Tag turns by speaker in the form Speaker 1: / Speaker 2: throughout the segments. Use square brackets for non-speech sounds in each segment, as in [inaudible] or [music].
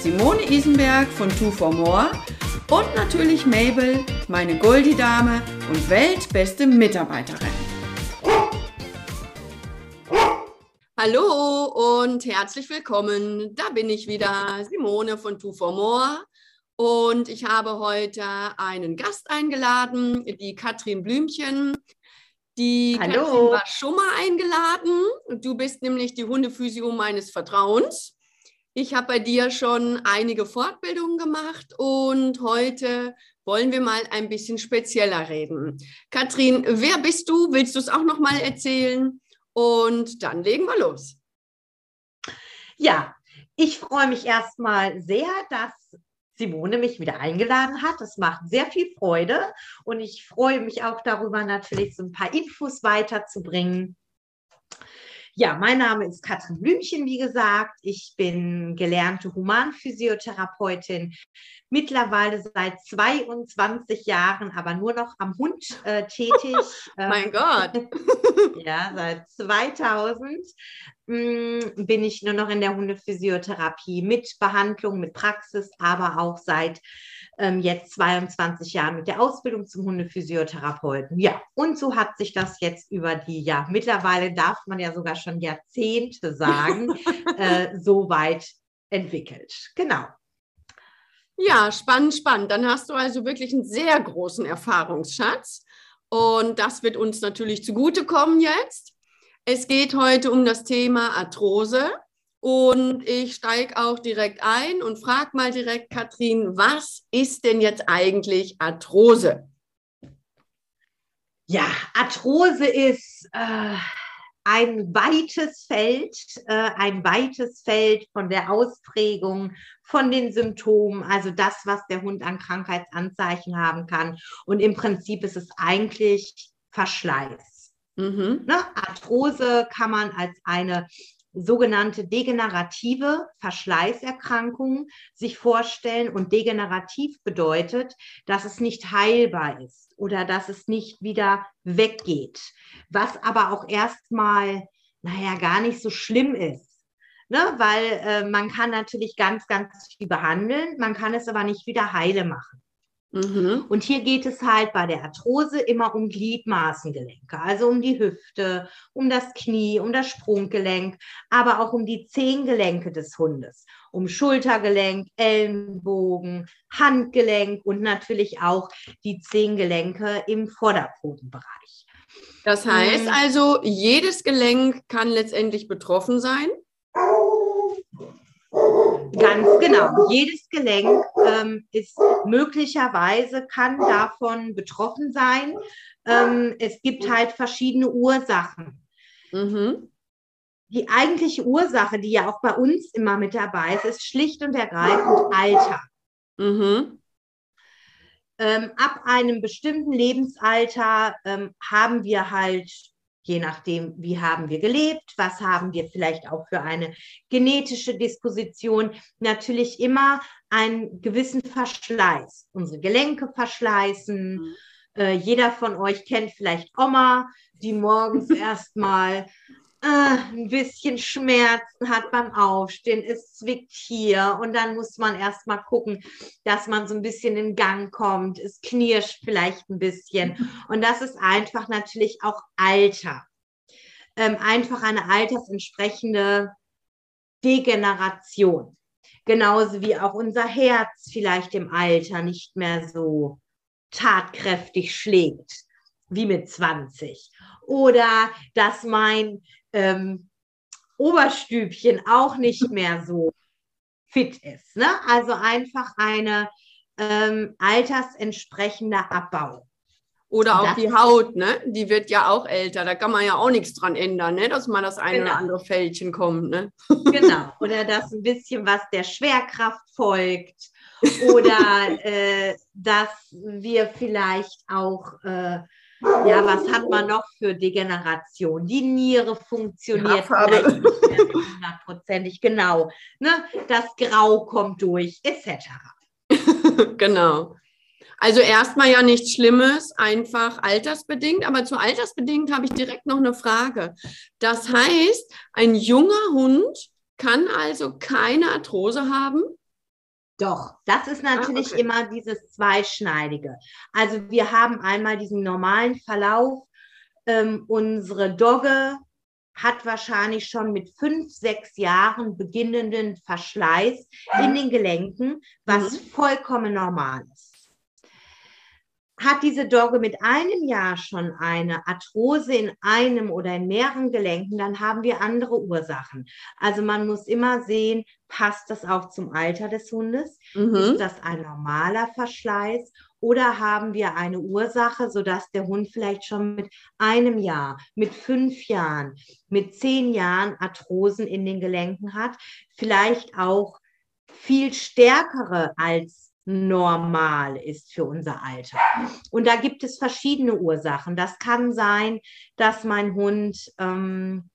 Speaker 1: Simone Isenberg von Two for More und natürlich Mabel, meine Goldie-Dame und weltbeste Mitarbeiterin. Hallo und herzlich willkommen. Da bin ich wieder, Simone von Two for More. Und ich habe heute einen Gast eingeladen, die Katrin Blümchen. Die
Speaker 2: Hallo.
Speaker 1: Katrin war schon mal eingeladen. Du bist nämlich die Hundephysio meines Vertrauens. Ich habe bei dir schon einige Fortbildungen gemacht und heute wollen wir mal ein bisschen spezieller reden. Katrin, wer bist du? Willst du es auch noch mal erzählen? Und dann legen wir los.
Speaker 2: Ja, ich freue mich erstmal sehr, dass Simone mich wieder eingeladen hat. Das macht sehr viel Freude und ich freue mich auch darüber, natürlich so ein paar Infos weiterzubringen. Ja, mein Name ist Katrin Blümchen, wie gesagt. Ich bin gelernte Humanphysiotherapeutin, mittlerweile seit 22 Jahren, aber nur noch am Hund äh, tätig. [laughs]
Speaker 1: mein Gott. [laughs]
Speaker 2: ja, seit 2000 mh, mm, bin ich nur noch in der Hundephysiotherapie mit Behandlung, mit Praxis, aber auch seit ähm, jetzt 22 Jahren mit der Ausbildung zum Hundephysiotherapeuten. Ja, und so hat sich das jetzt über die, ja, mittlerweile darf man ja sogar schon Jahrzehnte sagen, [laughs] äh, so weit entwickelt. Genau.
Speaker 1: Ja, spannend, spannend. Dann hast du also wirklich einen sehr großen Erfahrungsschatz. Und das wird uns natürlich zugutekommen jetzt. Es geht heute um das Thema Arthrose. Und ich steige auch direkt ein und frage mal direkt, Katrin, was ist denn jetzt eigentlich Arthrose?
Speaker 2: Ja, Arthrose ist äh, ein weites Feld, äh, ein weites Feld von der Ausprägung, von den Symptomen, also das, was der Hund an Krankheitsanzeichen haben kann. Und im Prinzip ist es eigentlich Verschleiß. Mhm. Ne? Arthrose kann man als eine sogenannte degenerative Verschleißerkrankung sich vorstellen. Und degenerativ bedeutet, dass es nicht heilbar ist oder dass es nicht wieder weggeht. Was aber auch erstmal, naja, gar nicht so schlimm ist. Ne, weil äh, man kann natürlich ganz, ganz viel behandeln, man kann es aber nicht wieder heile machen. Mhm. Und hier geht es halt bei der Arthrose immer um Gliedmaßengelenke, also um die Hüfte, um das Knie, um das Sprunggelenk, aber auch um die Zehengelenke des Hundes, um Schultergelenk, Ellenbogen, Handgelenk und natürlich auch die Zehengelenke im Vorderpfotenbereich.
Speaker 1: Das heißt mhm. also, jedes Gelenk kann letztendlich betroffen sein?
Speaker 2: Ganz genau. Jedes Gelenk ähm, ist möglicherweise, kann davon betroffen sein. Ähm, es gibt halt verschiedene Ursachen. Mhm. Die eigentliche Ursache, die ja auch bei uns immer mit dabei ist, ist schlicht und ergreifend Alter. Mhm. Ähm, ab einem bestimmten Lebensalter ähm, haben wir halt je nachdem, wie haben wir gelebt, was haben wir vielleicht auch für eine genetische Disposition, natürlich immer einen gewissen Verschleiß. Unsere Gelenke verschleißen. Mhm. Äh, jeder von euch kennt vielleicht Oma, die morgens [laughs] erstmal ein bisschen Schmerzen hat beim Aufstehen, es zwickt hier und dann muss man erstmal gucken, dass man so ein bisschen in Gang kommt, es knirscht vielleicht ein bisschen [laughs] und das ist einfach natürlich auch Alter. Ähm, einfach eine altersentsprechende Degeneration. Genauso wie auch unser Herz vielleicht im Alter nicht mehr so tatkräftig schlägt wie mit 20. Oder dass mein ähm, Oberstübchen auch nicht mehr so fit ist. Ne? Also einfach eine ähm, altersentsprechender Abbau.
Speaker 1: Oder auch die Haut, ne? Die wird ja auch älter. Da kann man ja auch nichts dran ändern, ne? Dass mal das eine genau. oder andere Fältchen kommt, ne?
Speaker 2: Genau. Oder dass ein bisschen was der Schwerkraft folgt. Oder äh, dass wir vielleicht auch, äh, ja, was hat man noch für Degeneration? Die Niere funktioniert hundertprozentig, genau. Ne? Das Grau kommt durch, etc. [laughs]
Speaker 1: genau. Also erstmal ja nichts Schlimmes, einfach altersbedingt. Aber zu altersbedingt habe ich direkt noch eine Frage. Das heißt, ein junger Hund kann also keine Arthrose haben?
Speaker 2: Doch, das ist natürlich ah, okay. immer dieses Zweischneidige. Also wir haben einmal diesen normalen Verlauf. Ähm, unsere Dogge hat wahrscheinlich schon mit fünf, sechs Jahren beginnenden Verschleiß in den Gelenken, was mhm. vollkommen normal ist. Hat diese Dogge mit einem Jahr schon eine Arthrose in einem oder in mehreren Gelenken, dann haben wir andere Ursachen. Also man muss immer sehen, passt das auch zum Alter des Hundes? Mhm. Ist das ein normaler Verschleiß? Oder haben wir eine Ursache, sodass der Hund vielleicht schon mit einem Jahr, mit fünf Jahren, mit zehn Jahren Arthrosen in den Gelenken hat? Vielleicht auch viel stärkere als normal ist für unser Alter. Und da gibt es verschiedene Ursachen. Das kann sein, dass mein Hund ähm,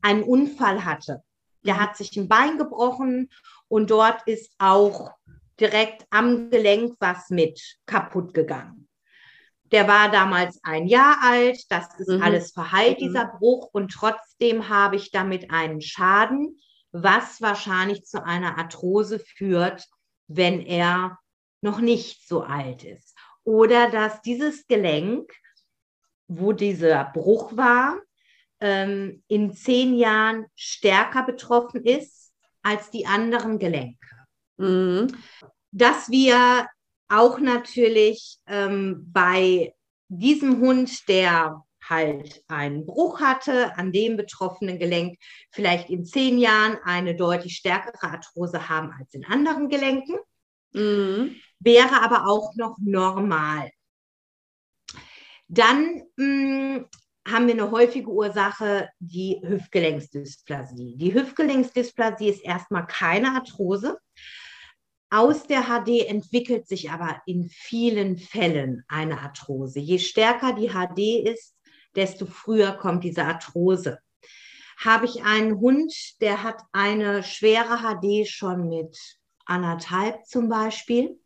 Speaker 2: einen Unfall hatte. Der hat sich ein Bein gebrochen und dort ist auch direkt am Gelenk was mit kaputt gegangen. Der war damals ein Jahr alt, das ist mhm. alles verheilt, mhm. dieser Bruch, und trotzdem habe ich damit einen Schaden, was wahrscheinlich zu einer Arthrose führt, wenn er noch nicht so alt ist. Oder dass dieses Gelenk, wo dieser Bruch war, ähm, in zehn Jahren stärker betroffen ist als die anderen Gelenke. Mhm. Dass wir auch natürlich ähm, bei diesem Hund, der halt einen Bruch hatte, an dem betroffenen Gelenk vielleicht in zehn Jahren eine deutlich stärkere Arthrose haben als in anderen Gelenken. Mhm wäre aber auch noch normal. Dann mh, hm, haben wir eine häufige Ursache, die Hüftgelenksdysplasie. Die Hüftgelenksdysplasie ist erstmal keine Arthrose. Aus der HD entwickelt sich aber in vielen Fällen eine Arthrose. Je stärker die HD ist, desto früher kommt diese Arthrose. Habe ich einen Hund, der hat eine schwere HD schon mit anderthalb zum Beispiel,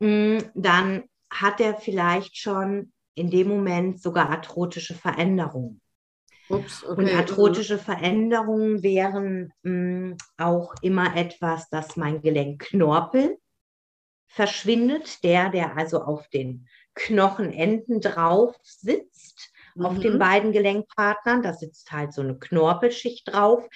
Speaker 2: Mm, dann hat er vielleicht schon in dem Moment sogar arthrotische Veränderungen. Ups, okay. Und arthrotische Veränderungen wären mh, mm, auch immer etwas, dass mein Gelenkknorpel verschwindet, der, der also auf den Knochenenden drauf sitzt, mhm. auf den mhm. beiden Gelenkpartnern. Da sitzt halt so eine Knorpelschicht drauf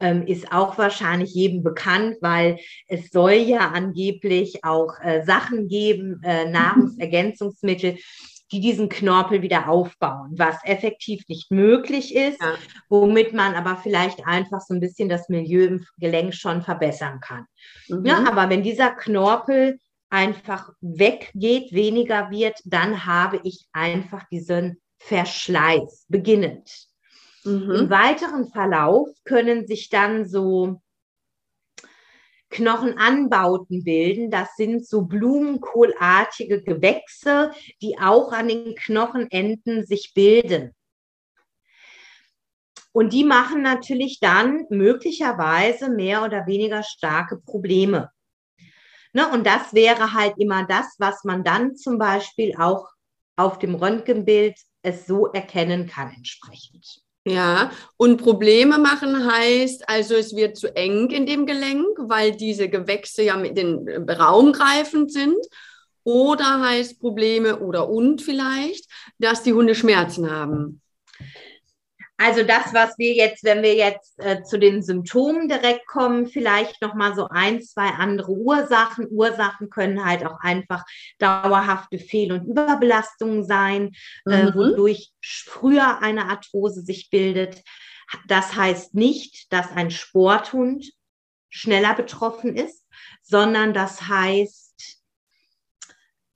Speaker 2: ähm, ist auch wahrscheinlich jedem bekannt, weil es soll ja angeblich auch äh, Sachen geben, äh, [laughs] Nahrungsergänzungsmittel, die diesen Knorpel wieder aufbauen, was effektiv nicht möglich ist, ja. womit man aber vielleicht einfach so ein bisschen das Milieu im Gelenk schon verbessern kann. Mhm. Ja, aber wenn dieser Knorpel einfach weggeht, weniger wird, dann habe ich einfach diesen Verschleiß beginnend. Mhm. Im weiteren Verlauf können sich dann so Knochenanbauten bilden. Das sind so blumenkohlartige Gewächse, die auch an den Knochenenden sich bilden. Und die machen natürlich dann möglicherweise mehr oder weniger starke Probleme. Ne? Und das wäre halt immer das, was man dann zum Beispiel auch auf dem Röntgenbild es so erkennen kann entsprechend.
Speaker 1: Ja, und Probleme machen heißt, also es wird zu eng in dem Gelenk, weil diese Gewächse ja mit den äh, Raum greifend sind. Oder heißt Probleme oder und vielleicht, dass die Hunde Schmerzen haben.
Speaker 2: Also das, was wir jetzt, wenn wir jetzt äh, zu den Symptomen direkt kommen, vielleicht noch mal so ein, zwei andere Ursachen. Ursachen können halt auch einfach dauerhafte Fehl- und Überbelastungen sein, äh, mhm. äh, wodurch früher eine Arthrose sich bildet. Das heißt nicht, dass ein Sporthund schneller betroffen ist, sondern das heißt,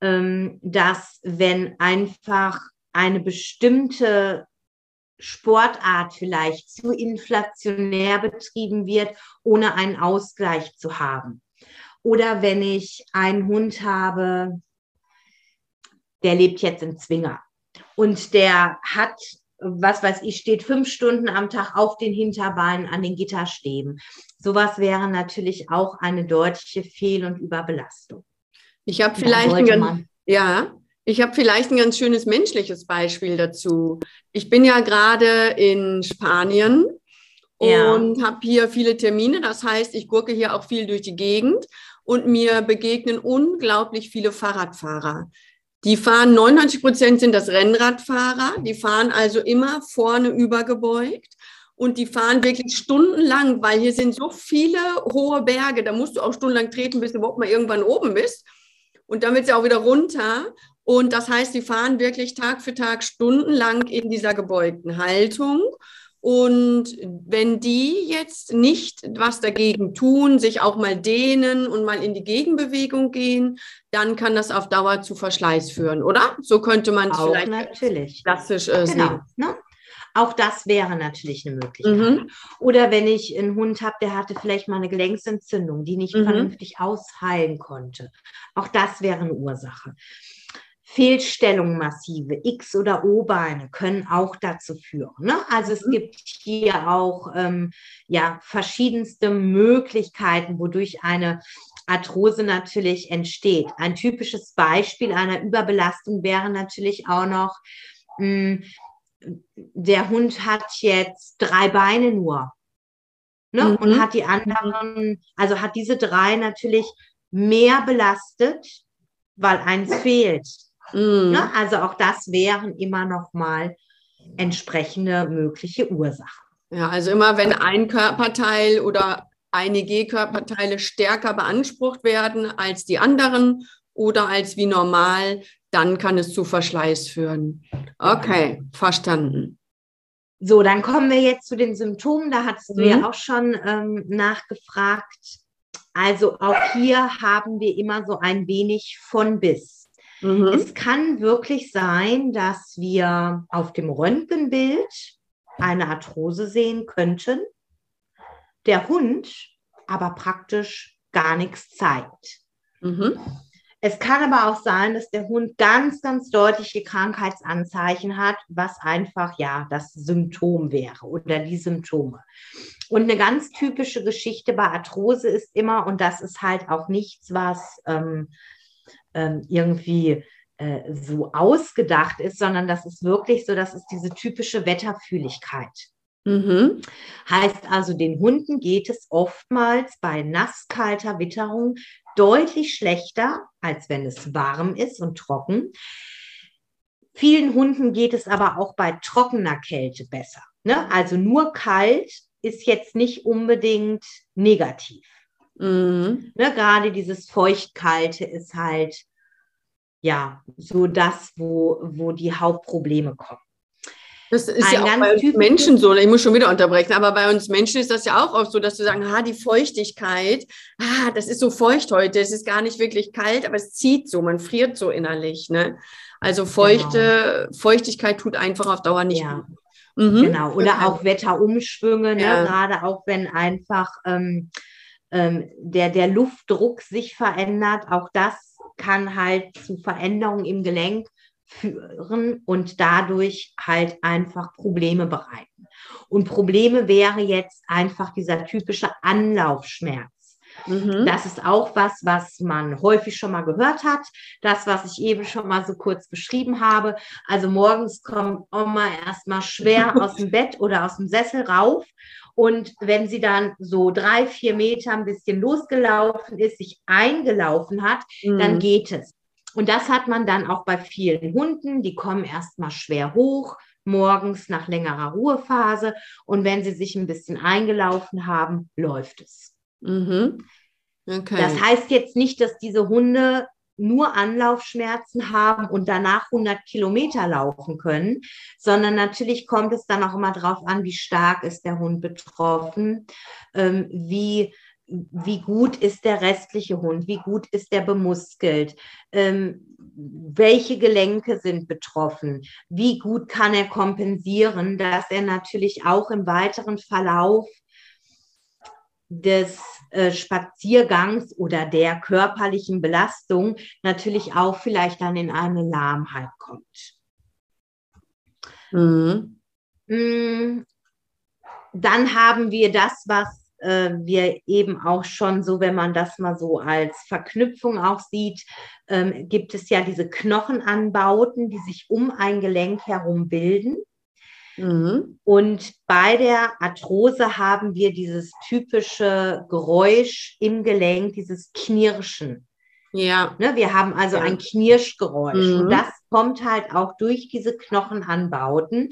Speaker 2: ähm, dass wenn einfach eine bestimmte Sportart vielleicht zu inflationär betrieben wird, ohne einen Ausgleich zu haben. Oder wenn ich einen Hund habe, der lebt jetzt in Zwinger und der hat, was weiß ich, steht fünf Stunden am Tag auf den Hinterbeinen an den Gitterstäben. Sowas wäre natürlich auch eine deutliche Fehl- und Überbelastung.
Speaker 1: Ich habe vielleicht ein ganz, ja, ich habe vielleicht ein ganz schönes menschliches Beispiel dazu. Ich bin ja gerade in Spanien ja. und habe hier viele Termine. Das heißt, ich gurke hier auch viel durch die Gegend und mir begegnen unglaublich viele Fahrradfahrer. Die fahren, 99 Prozent sind das Rennradfahrer, die fahren also immer vorne übergebeugt und die fahren wirklich stundenlang, weil hier sind so viele hohe Berge, da musst du auch stundenlang treten, bis du überhaupt mal irgendwann oben bist. Und dann wird sie auch wieder runter. Und das heißt, die fahren wirklich Tag für Tag stundenlang in dieser gebeugten Haltung. Und wenn die jetzt nicht was dagegen tun, sich auch mal dehnen und mal in die Gegenbewegung gehen, dann kann das auf Dauer zu Verschleiß führen, oder? So könnte man es vielleicht
Speaker 2: natürlich.
Speaker 1: klassisch äh, genau, sehen.
Speaker 2: Ne? Auch das wäre natürlich eine Möglichkeit. Mhm. Oder wenn ich einen Hund habe, der hatte vielleicht mal eine Gelenksentzündung, die nicht mhm. vernünftig ausheilen konnte. Auch das wäre eine Ursache. Fehlstellungen massive, X- oder O-Beine können auch dazu führen. Ne? Also es mhm. gibt hier auch ähm, ja, verschiedenste Möglichkeiten, wodurch eine Arthrose natürlich entsteht. Ein typisches Beispiel einer Überbelastung wäre natürlich auch noch, mh, hm, der Hund hat jetzt drei Beine nur ne? Mhm. und hat die anderen, also hat diese drei natürlich mehr belastet, weil eins fehlt. Mhm. Ne? Also auch das wären immer noch mal entsprechende mögliche Ursachen.
Speaker 1: Ja, also immer wenn ein Körperteil oder einige Körperteile stärker beansprucht werden als die anderen oder als wie normal, dann kann es zu Verschleiß führen. Okay, verstanden.
Speaker 2: So, dann kommen wir jetzt zu den Symptomen. Da hattest du ja mhm. auch schon ähm, nachgefragt. Also auch hier haben wir immer so ein wenig von bis. Mhm. Es kann wirklich sein, dass wir auf dem Röntgenbild eine Arthrose sehen könnten, der Hund aber praktisch gar nichts zeigt. Mhm. Es kann aber auch sein, dass der Hund ganz, ganz deutliche Krankheitsanzeichen hat, was einfach ja das Symptom wäre oder die Symptome. Und eine ganz typische Geschichte bei Arthrose ist immer, und das ist halt auch nichts, was ähm, ähm, irgendwie äh, so ausgedacht ist, sondern das ist wirklich so, das ist diese typische Wetterfühligkeit. Mhm. Heißt also, den Hunden geht es oftmals bei nasskalter Witterung deutlich schlechter, als wenn es warm ist und trocken. Vielen Hunden geht es aber auch bei trockener Kälte besser. Ne? Also nur kalt ist jetzt nicht unbedingt negativ. Mhm. Ne, gerade dieses Feuchtkalte ist halt ja so das, wo, wo die Hauptprobleme kommen.
Speaker 1: Das ist Ein ja auch bei uns Menschen so, ich muss schon wieder unterbrechen, aber bei uns Menschen ist das ja auch oft so, dass wir sagen, ah, die Feuchtigkeit, ah, das ist so feucht heute, es ist gar nicht wirklich kalt, aber es zieht so, man friert so innerlich. Ne? Also feuchte, genau. Feuchtigkeit tut einfach auf Dauer nicht
Speaker 2: ja. Mhm. Genau, oder auch Wetterumschwünge, ne? ja. gerade auch wenn einfach ähm, ähm, der, der Luftdruck sich verändert, auch das kann halt zu Veränderungen im Gelenk führen und dadurch halt einfach Probleme bereiten. Und Probleme wäre jetzt einfach dieser typische Anlaufschmerz. Mhm. Das ist auch was, was man häufig schon mal gehört hat. Das, was ich eben schon mal so kurz beschrieben habe. Also morgens kommt Oma erstmal schwer [laughs] aus dem Bett oder aus dem Sessel rauf und wenn sie dann so drei, vier Meter ein bisschen losgelaufen ist, sich eingelaufen hat, mhm. dann geht es. Und das hat man dann auch bei vielen Hunden. Die kommen erstmal schwer hoch, morgens nach längerer Ruhephase. Und wenn sie sich ein bisschen eingelaufen haben, läuft es. Mhm. Okay. Das heißt jetzt nicht, dass diese Hunde nur Anlaufschmerzen haben und danach 100 Kilometer laufen können, sondern natürlich kommt es dann auch immer darauf an, wie stark ist der Hund betroffen, ähm, wie wie gut ist der restliche Hund, wie gut ist der bemuskelt, ähm, welche Gelenke sind betroffen, wie gut kann er kompensieren, dass er natürlich auch im weiteren Verlauf des äh, Spaziergangs oder der körperlichen Belastung natürlich auch vielleicht dann in eine Lahmheit kommt. Mhm. Mm, dann haben wir das, was äh, wir eben auch schon so, wenn man das mal so als Verknüpfung auch sieht, ähm, gibt es ja diese Knochenanbauten, die sich um ein Gelenk herum bilden. Mhm. Und bei der Arthrose haben wir dieses typische Geräusch im Gelenk, dieses Knirschen. Ja. Ne, wir haben also ja. ein Knirschgeräusch. Mhm. Und das kommt halt auch durch diese Knochenanbauten.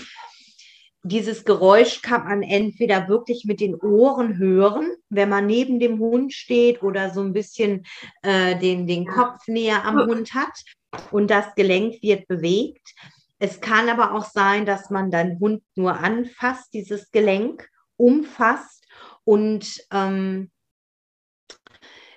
Speaker 2: Dieses Geräusch kann man entweder wirklich mit den Ohren hören, wenn man neben dem Hund steht oder so ein bisschen äh, den, den Kopf näher am Hund hat und das Gelenk wird bewegt. Es kann aber auch sein, dass man deinen Hund nur anfasst, dieses Gelenk umfasst und ähm,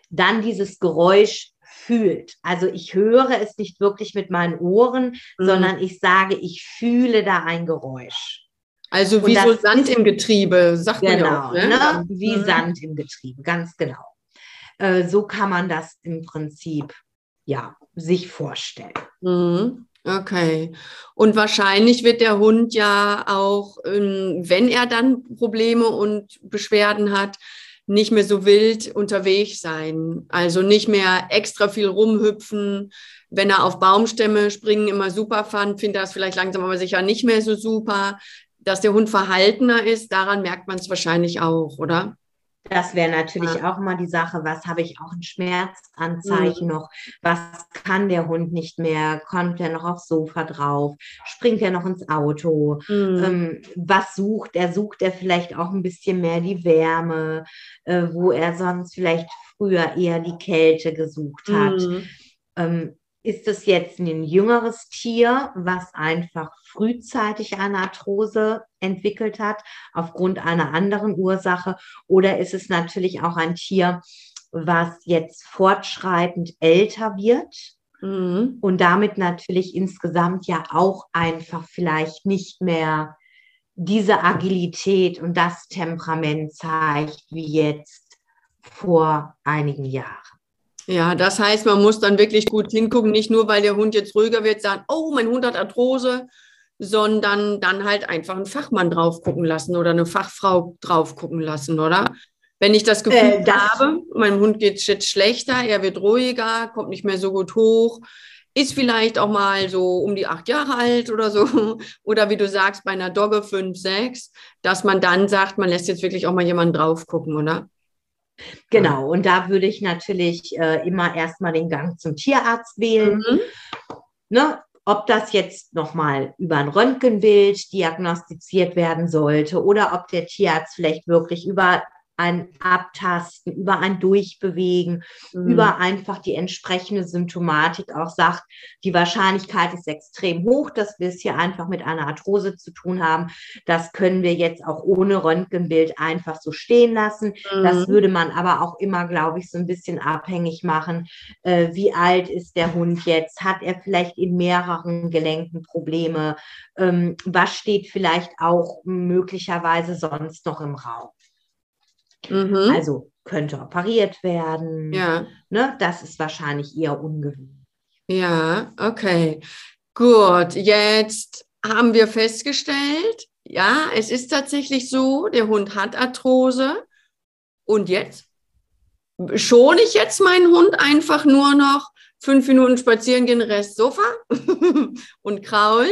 Speaker 2: dann dieses Geräusch fühlt. Also ich höre es nicht wirklich mit meinen Ohren, mhm. sondern ich sage, ich fühle da ein Geräusch.
Speaker 1: Also wie so Sand im Getriebe, sagt
Speaker 2: genau,
Speaker 1: man ja
Speaker 2: auch. Ne? Ne? Wie mhm. Sand im Getriebe, ganz genau. Äh, so kann man das im Prinzip ja sich vorstellen.
Speaker 1: Mhm. Okay. Und wahrscheinlich wird der Hund ja auch, ähm, wenn er dann Probleme und Beschwerden hat, nicht mehr so wild unterwegs sein. Also nicht mehr extra viel rumhüpfen. Wenn er auf Baumstämme springen immer super fand, findet er es vielleicht langsam aber sicher nicht mehr so super. Dass der Hund verhaltener ist, daran merkt man es wahrscheinlich auch, oder?
Speaker 2: Das wäre natürlich ja. auch mal die Sache, was habe ich auch ein Schmerzanzeichen mhm. noch? Was kann der Hund nicht mehr? Kommt er noch aufs Sofa drauf? Springt er noch ins Auto? Mhm. Ähm, was sucht er? Sucht er vielleicht auch ein bisschen mehr die Wärme, äh, wo er sonst vielleicht früher eher die Kälte gesucht hat? Mhm. Ähm, ist es jetzt ein jüngeres Tier, was einfach frühzeitig eine Arthrose entwickelt hat, aufgrund einer anderen Ursache? Oder ist es natürlich auch ein Tier, was jetzt fortschreitend älter wird? Mhm. Und damit natürlich insgesamt ja auch einfach vielleicht nicht mehr diese Agilität und das Temperament zeigt wie jetzt vor einigen Jahren.
Speaker 1: Ja, das heißt, man muss dann wirklich gut hingucken, nicht nur, weil der Hund jetzt ruhiger wird, sagen, oh, mein Hund hat Arthrose, sondern dann halt einfach einen Fachmann drauf gucken lassen oder eine Fachfrau drauf gucken lassen, oder? Wenn ich das Gefühl äh, das habe, meinem Hund geht es jetzt schlechter, er wird ruhiger, kommt nicht mehr so gut hoch, ist vielleicht auch mal so um die acht Jahre alt oder so, [laughs] oder wie du sagst, bei einer Dogge fünf, sechs, dass man dann sagt, man lässt jetzt wirklich auch mal jemanden drauf gucken, oder?
Speaker 2: Genau, und da würde ich natürlich äh, immer erstmal den Gang zum Tierarzt wählen. Mhm. Ne, ob das jetzt nochmal über ein Röntgenbild diagnostiziert werden sollte oder ob der Tierarzt vielleicht wirklich über ein Abtasten, über ein Durchbewegen, mhm. über einfach die entsprechende Symptomatik auch sagt, die Wahrscheinlichkeit ist extrem hoch, dass wir es hier einfach mit einer Arthrose zu tun haben. Das können wir jetzt auch ohne Röntgenbild einfach so stehen lassen. Mhm. Das würde man aber auch immer, glaube ich, so ein bisschen abhängig machen. Äh, wie alt ist der Hund jetzt? Hat er vielleicht in mehreren Gelenken Probleme? Ähm, was steht vielleicht auch möglicherweise sonst noch im Raum? Mhm. Also könnte operiert werden. Ja. Ne? Das ist wahrscheinlich eher ungewöhnlich.
Speaker 1: Ja, okay. Gut, jetzt haben wir festgestellt, ja, es ist tatsächlich so, der Hund hat Arthrose. Und jetzt? Schone ich jetzt meinen Hund einfach nur noch fünf Minuten spazieren gehen, Rest Sofa [laughs] und kraulen?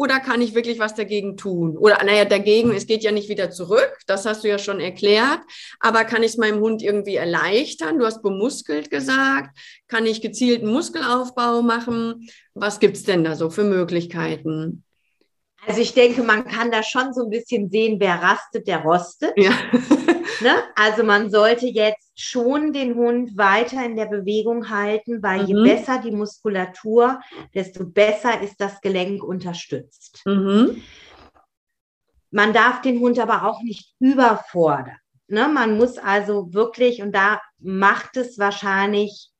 Speaker 1: Oder kann ich wirklich was dagegen tun? Oder, naja, dagegen, es geht ja nicht wieder zurück, das hast du ja schon erklärt. Aber kann ich es meinem Hund irgendwie erleichtern? Du hast bemuskelt gesagt. Kann ich gezielten Muskelaufbau machen? Was gibt es denn da so für Möglichkeiten?
Speaker 2: Also ich denke, man kann da schon so ein bisschen sehen, wer rastet, der rostet. Ja. [laughs] ne? Also man sollte jetzt schon den Hund weiter in der Bewegung halten, weil mhm. je besser die Muskulatur, desto besser ist das Gelenk unterstützt. Mhm. Man darf den Hund aber auch nicht überfordern. Ne? Man muss also wirklich, und da macht es wahrscheinlich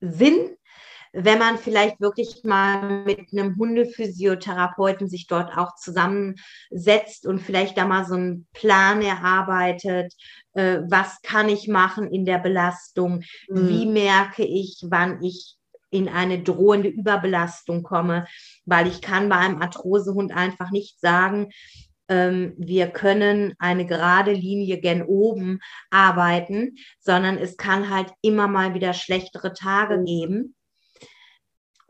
Speaker 2: Sinn, wenn man vielleicht wirklich mal mit einem Hundephysiotherapeuten sich dort auch zusammensetzt und vielleicht da mal so einen Plan erarbeitet, äh, was kann ich machen in der Belastung, mhm. wie merke ich, wann ich in eine drohende Überbelastung komme, weil ich kann bei einem Arthrosehund einfach nicht sagen, ähm, wir können eine gerade Linie gen oben arbeiten, sondern es kann halt immer mal wieder schlechtere Tage mhm. geben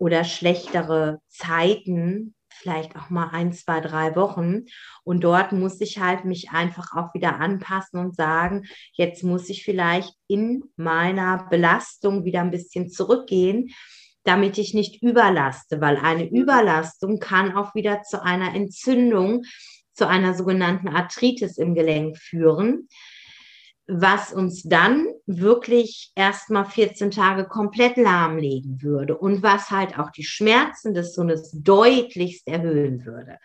Speaker 2: oder schlechtere Zeiten, vielleicht auch mal ein, zwei, drei Wochen. Und dort muss ich halt mich einfach auch wieder anpassen und sagen, jetzt muss ich vielleicht in meiner Belastung wieder ein bisschen zurückgehen, damit ich nicht überlaste, weil eine Überlastung kann auch wieder zu einer Entzündung, zu einer sogenannten Arthritis im Gelenk führen was uns dann wirklich erstmal 14 Tage komplett lahmlegen würde und was halt auch die Schmerzen des Sohnes deutlichst erhöhen würde.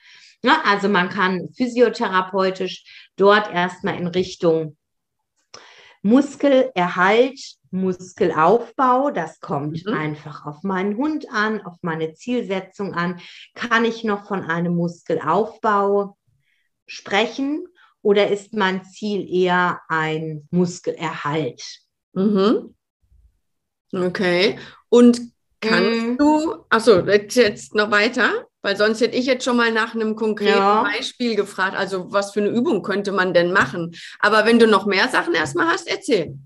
Speaker 2: Ja, also man kann physiotherapeutisch dort erstmal in Richtung Muskelerhalt, Muskelaufbau, das kommt mhm. einfach auf meinen Hund an, auf meine Zielsetzung an. Kann ich noch von einem Muskelaufbau sprechen? Oder ist mein Ziel eher ein Muskelerhalt?
Speaker 1: Mhm. Okay. Und kannst mhm. du, achso, jetzt noch weiter, weil sonst hätte ich jetzt schon mal nach einem konkreten ja. Beispiel gefragt. Also, was für eine Übung könnte man denn machen? Aber wenn du noch mehr Sachen erstmal hast, erzähl.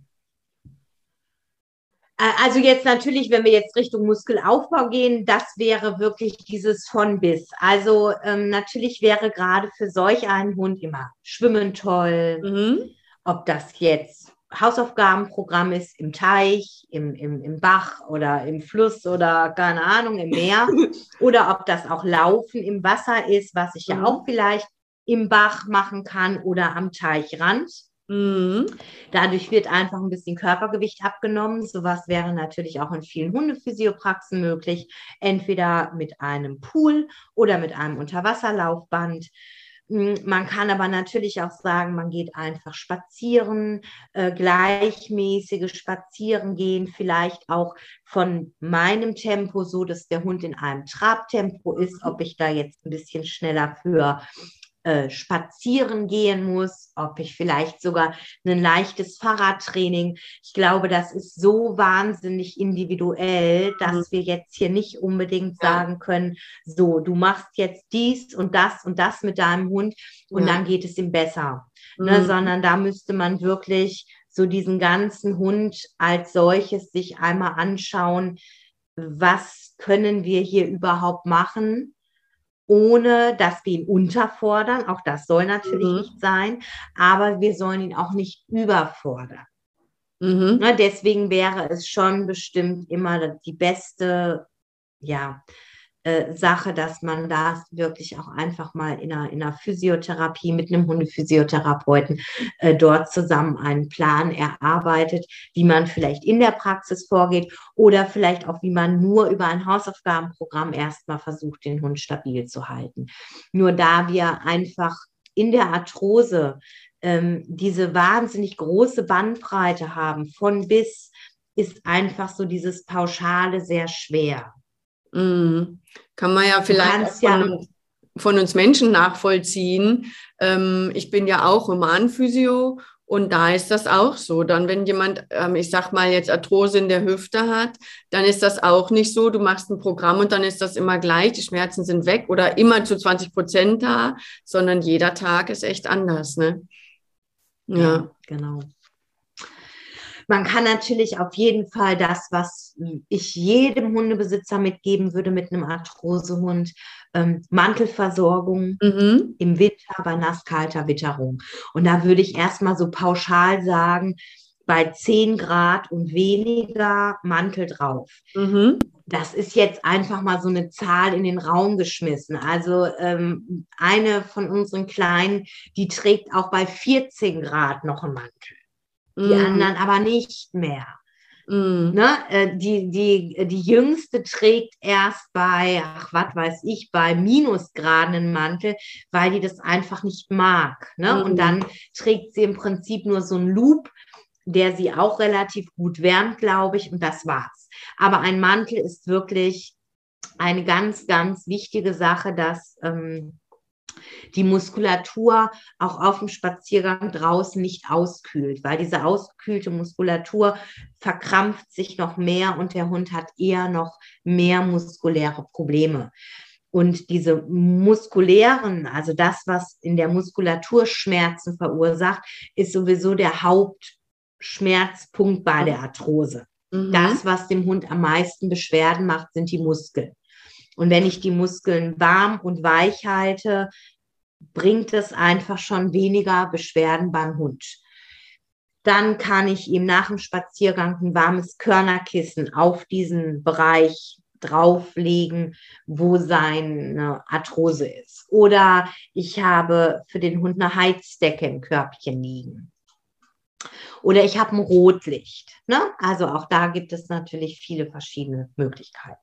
Speaker 2: Äh, also jetzt natürlich, wenn wir jetzt Richtung Muskelaufbau gehen, das wäre wirklich dieses von bis. Also ähm, natürlich wäre gerade für solch einen Hund immer Schwimmen toll, mhm. ob das jetzt Hausaufgabenprogramm ist im Teich, im, im, im Bach oder im Fluss oder keine Ahnung, im Meer [laughs] oder ob das auch Laufen im Wasser ist, was ich mhm. ja auch vielleicht im Bach machen kann oder am Teichrand. Mhm. Dadurch wird einfach ein bisschen Körpergewicht abgenommen. Sowas wäre natürlich auch in vielen Hundephysiopraxen möglich, entweder mit einem Pool oder mit einem Unterwasserlaufband. Hm, man kann aber natürlich auch sagen, man geht einfach spazieren, äh, gleichmäßige Spazieren gehen, vielleicht auch von meinem Tempo, so dass der Hund in einem Trabtempo ist, ob ich da jetzt ein bisschen schneller für äh, spazieren gehen muss, ob ich vielleicht sogar ein leichtes Fahrradtraining. Ich glaube, das ist so wahnsinnig individuell, dass mhm. wir jetzt hier nicht unbedingt ja. sagen können, so, du machst jetzt dies und das und das mit deinem Hund und ja. dann geht es ihm besser. Ne, mhm. Ne, sondern da müsste man wirklich so diesen ganzen Hund als solches sich einmal anschauen, was können wir hier überhaupt machen? Ohne dass wir ihn unterfordern. Auch das soll natürlich mhm. nicht sein, aber wir sollen ihn auch nicht überfordern. Mhm. Ne, deswegen wäre es schon bestimmt immer die beste, ja, äh, Sache, dass man das wirklich auch einfach mal in einer, in einer Physiotherapie mit einem Hundephysiotherapeuten äh, dort zusammen einen Plan erarbeitet, wie man vielleicht in der Praxis vorgeht oder vielleicht auch, wie man nur über ein Hausaufgabenprogramm erstmal versucht, den Hund stabil zu halten. Nur da wir einfach in der Arthrose ähm, diese wahnsinnig große Bandbreite haben, von bis, ist einfach so dieses Pauschale sehr schwer.
Speaker 1: Mhm. Kann man ja vielleicht von, ja uns, von, uns Menschen nachvollziehen. Ähm, ich bin ja auch Humanphysio und da ist das auch so. Dann, wenn jemand, ähm, ich sag mal, jetzt Arthrose in der Hüfte hat, dann ist das auch nicht so. Du machst ein Programm und dann ist das immer gleich. Die Schmerzen sind weg oder immer zu 20 Prozent da, sondern jeder Tag ist echt anders. Ne?
Speaker 2: Ja, ja genau. Man kann natürlich auf jeden Fall das, was ich jedem Hundebesitzer mitgeben würde mit einem Arthrosehund, ähm, Mantelversorgung mhm. im Winter bei nasskalter Witterung. Und da würde ich erstmal so pauschal sagen, bei 10 Grad und weniger Mantel drauf. Mhm. Das ist jetzt einfach mal so eine Zahl in den Raum geschmissen. Also ähm, eine von unseren Kleinen, die trägt auch bei 14 Grad noch einen Mantel die mm. anderen aber nicht mehr. Mm. Ne? Äh, die, die, die Jüngste trägt erst bei, ach, was weiß ich, bei Minusgraden einen Mantel, weil die das einfach nicht mag. Ne? Mm. Und dann trägt sie im Prinzip nur so einen Loop der sie auch relativ gut wärmt, glaube ich, und das war's. Aber ein Mantel ist wirklich eine ganz, ganz wichtige Sache, dass ähm, die Muskulatur auch auf dem Spaziergang draußen nicht auskühlt, weil diese auskühlte Muskulatur verkrampft sich noch mehr und der Hund hat eher noch mehr muskuläre Probleme. Und diese muskulären, also das, was in der Muskulatur Schmerzen verursacht, ist sowieso der Hauptschmerzpunkt bei der Arthrose. Mhm. Das, was dem Hund am meisten Beschwerden macht, sind die Muskeln. Und wenn ich die Muskeln warm und weich halte, bringt es einfach schon weniger Beschwerden beim Hund. Dann kann ich ihm nach dem Spaziergang ein warmes Körnerkissen auf diesen Bereich drauflegen, wo seine Arthrose ist. Oder ich habe für den Hund eine Heizdecke im Körbchen liegen. Oder ich habe ein Rotlicht. Ne? Also auch da gibt es natürlich viele verschiedene Möglichkeiten.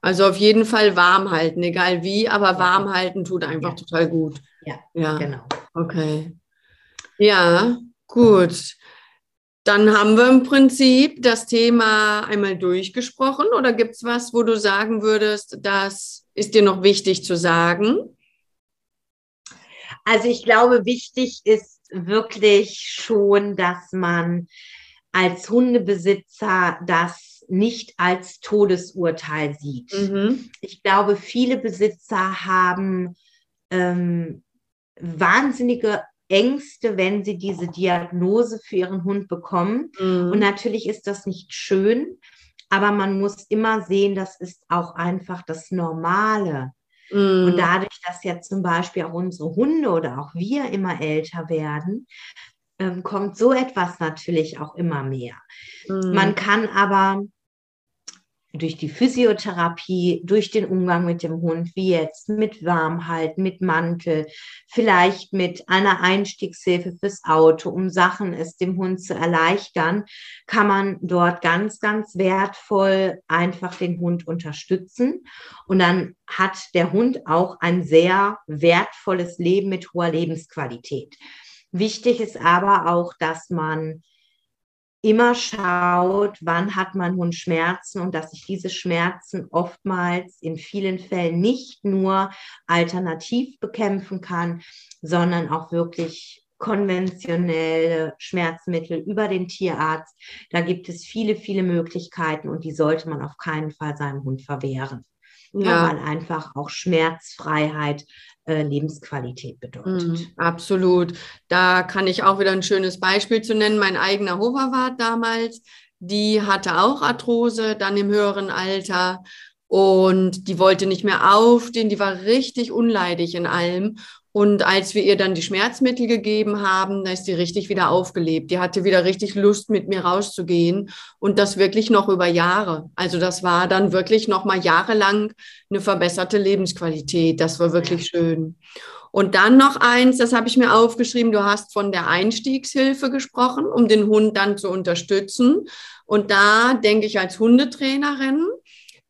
Speaker 1: Also auf jeden Fall warm halten, egal wie, aber warm halten tut einfach ja. total gut.
Speaker 2: Ja, ja, genau.
Speaker 1: Okay. Ja, gut. Dann haben wir im Prinzip das Thema einmal durchgesprochen oder gibt es was, wo du sagen würdest, das ist dir noch wichtig zu sagen?
Speaker 2: Also ich glaube, wichtig ist wirklich schon, dass man als Hundebesitzer das nicht als Todesurteil sieht. Mhm. Ich glaube, viele Besitzer haben ähm, wahnsinnige Ängste, wenn sie diese Diagnose für ihren Hund bekommen. Mhm. Und natürlich ist das nicht schön, aber man muss immer sehen, das ist auch einfach das Normale. Mhm. Und dadurch, dass ja zum Beispiel auch unsere Hunde oder auch wir immer älter werden, ähm, kommt so etwas natürlich auch immer mehr. Mhm. Man kann aber durch die Physiotherapie, durch den Umgang mit dem Hund, wie jetzt mit Warmhalten, mit Mantel, vielleicht mit einer Einstiegshilfe fürs Auto, um Sachen es dem Hund zu erleichtern, kann man dort ganz, ganz wertvoll einfach den Hund unterstützen. Und dann hat der Hund auch ein sehr wertvolles Leben mit hoher Lebensqualität. Wichtig ist aber auch, dass man immer schaut, wann hat mein Hund Schmerzen und dass ich diese Schmerzen oftmals in vielen Fällen nicht nur alternativ bekämpfen kann, sondern auch wirklich konventionelle Schmerzmittel über den Tierarzt. Da gibt es viele, viele Möglichkeiten und die sollte man auf keinen Fall seinem Hund verwehren. Ja. weil einfach auch Schmerzfreiheit äh, Lebensqualität bedeutet. Mm,
Speaker 1: absolut. Da kann ich auch wieder ein schönes Beispiel zu nennen. Mein eigener Hoverwart damals, die hatte auch Arthrose, dann im höheren Alter. Und die wollte nicht mehr aufstehen, die war richtig unleidig in allem. Und als wir ihr dann die Schmerzmittel gegeben haben, da ist die richtig wieder aufgelebt. Die hatte wieder richtig Lust, mit mir rauszugehen. Und das wirklich noch über Jahre. Also das war dann wirklich noch mal jahrelang eine verbesserte Lebensqualität. Das war wirklich schön. Und dann noch eins, das habe ich mir aufgeschrieben, du hast von der Einstiegshilfe gesprochen, um den Hund dann zu unterstützen. Und da denke ich als Hundetrainerin,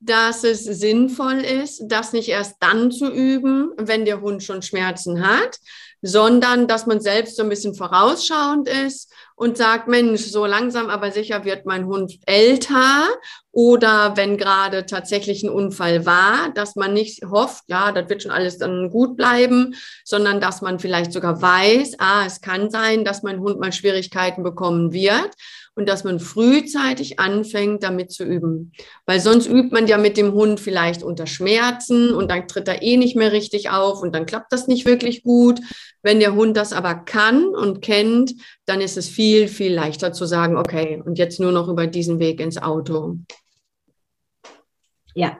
Speaker 1: dass es sinnvoll ist, das nicht erst dann zu üben, wenn der Hund schon Schmerzen hat, sondern dass man selbst so ein bisschen vorausschauend ist und sagt, Mensch, so langsam aber sicher wird mein Hund älter oder wenn gerade tatsächlich ein Unfall war, dass man nicht hofft, ja, das wird schon alles dann gut bleiben, sondern dass man vielleicht sogar weiß, ah, es kann sein, dass mein Hund mal Schwierigkeiten bekommen wird und dass man frühzeitig anfängt, damit zu üben. Weil sonst übt man ja mit dem Hund vielleicht unter Schmerzen und dann tritt er eh nicht mehr richtig auf und dann klappt das nicht wirklich gut. Wenn der Hund das aber kann und kennt, dann ist es viel, viel leichter zu sagen, okay, und jetzt nur noch über diesen Weg ins Auto.
Speaker 2: Ja,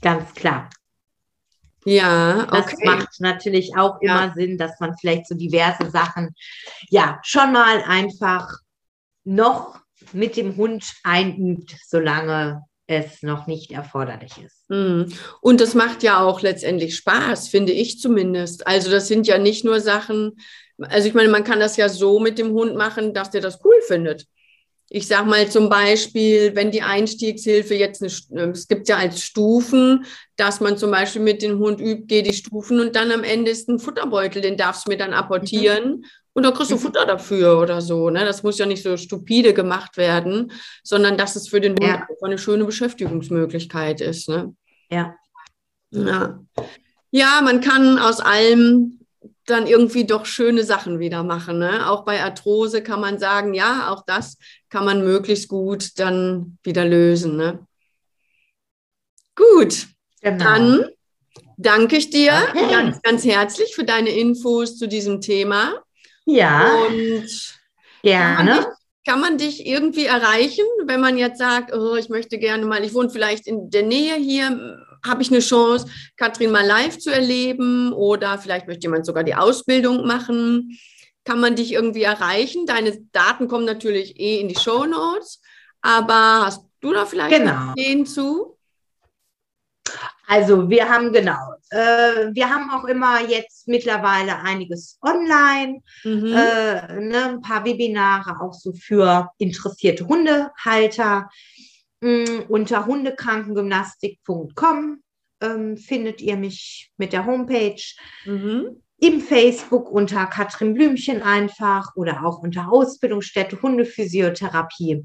Speaker 2: ganz klar.
Speaker 1: Ja,
Speaker 2: okay. Das macht natürlich auch immer ja. Sinn, dass man vielleicht so diverse Sachen, ja, schon mal einfach noch mit dem Hund einübt, solange es noch nicht erforderlich ist.
Speaker 1: Mhm. Und das macht ja auch letztendlich Spaß, finde ich zumindest. Also das sind ja nicht nur Sachen, also ich meine, man kann das ja so mit dem Hund machen, dass der das cool findet ich sag mal zum Beispiel, wenn die Einstiegshilfe jetzt, eine, es gibt ja als Stufen, dass man zum Beispiel mit dem Hund übt, geh die Stufen und dann am Ende ist ein Futterbeutel, den darfst du mir dann apportieren. Mhm. Und da kriegst du mhm. Futter dafür oder so. Ne? Das muss ja nicht so stupide gemacht werden, sondern dass es für den Hund ja. eine schöne Beschäftigungsmöglichkeit ist. Ne?
Speaker 2: Ja.
Speaker 1: ja. Ja, man kann aus allem dann irgendwie doch schöne Sachen wieder machen. Ne? Auch bei Arthrose kann man sagen, ja, auch das kann man möglichst gut dann wieder lösen. Ne? Gut, genau. dann danke ich dir okay. ganz, ganz herzlich für deine Infos zu diesem Thema.
Speaker 2: Ja.
Speaker 1: Und gerne. Kann man, dich, kann man dich irgendwie erreichen, wenn man jetzt sagt, oh, ich möchte gerne mal, ich wohne vielleicht in der Nähe hier, habe ich eine Chance, Katrin mal live zu erleben oder vielleicht möchte jemand sogar die Ausbildung machen. Kann man dich irgendwie erreichen? Deine Daten kommen natürlich eh in die Show Notes, aber hast du da vielleicht
Speaker 2: genau.
Speaker 1: Ideen zu?
Speaker 2: Also wir haben genau, äh, wir haben auch immer jetzt mittlerweile einiges online, mhm. äh, ne, ein paar Webinare auch so für interessierte Hundehalter. Mh, unter hundekrankengymnastik.com ähm, findet ihr mich mit der Homepage. Mhm. Im Facebook unter Katrin Blümchen einfach oder auch unter Ausbildungsstätte Hundephysiotherapie.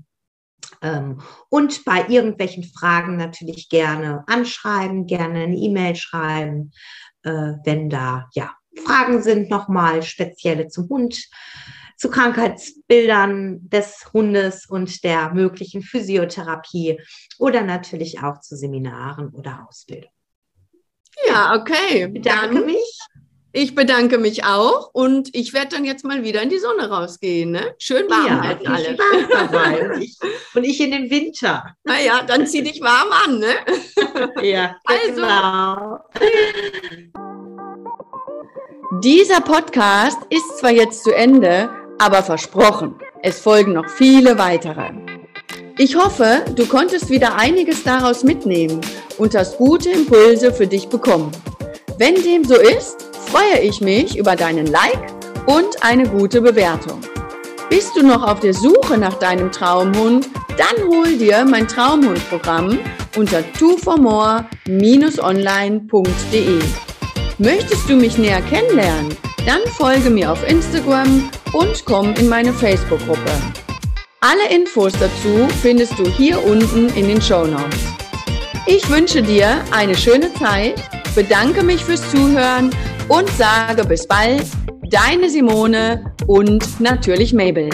Speaker 2: Ähm, und bei irgendwelchen Fragen natürlich gerne anschreiben, gerne eine E-Mail schreiben, äh, wenn da ja Fragen sind, nochmal spezielle zum Hund, zu Krankheitsbildern des Hundes und der möglichen Physiotherapie oder natürlich auch zu Seminaren oder Ausbildung.
Speaker 1: Ja, okay.
Speaker 2: Ich bedanke Dann mich.
Speaker 1: Ich bedanke mich auch und ich werde dann jetzt mal wieder in die Sonne rausgehen. Ne? Schön warm ja, halten alle. [laughs]
Speaker 2: und, ich, und ich in den Winter.
Speaker 1: Naja, dann zieh dich warm an. Ne? [laughs]
Speaker 2: Ja, also. Genau.
Speaker 1: Dieser Podcast ist zwar jetzt zu Ende, aber versprochen, es folgen noch viele weitere. Ich hoffe, du konntest wieder einiges daraus mitnehmen und hast gute Impulse für dich bekommen. Wenn dem so ist, freue ich mich über deinen Like und eine gute Bewertung. Bist du noch auf der Suche nach deinem Traumhund? Dann hol dir mein Traumhundprogramm unter twoformore-online.de. Möchtest du mich näher kennenlernen? Dann folge mir auf Instagram und komm in meine Facebook-Gruppe. Alle Infos dazu findest du hier unten in den Show Notes. Ich wünsche dir eine schöne Zeit, bedanke mich fürs Zuhören und sage bis bald, deine Simone und natürlich Mabel.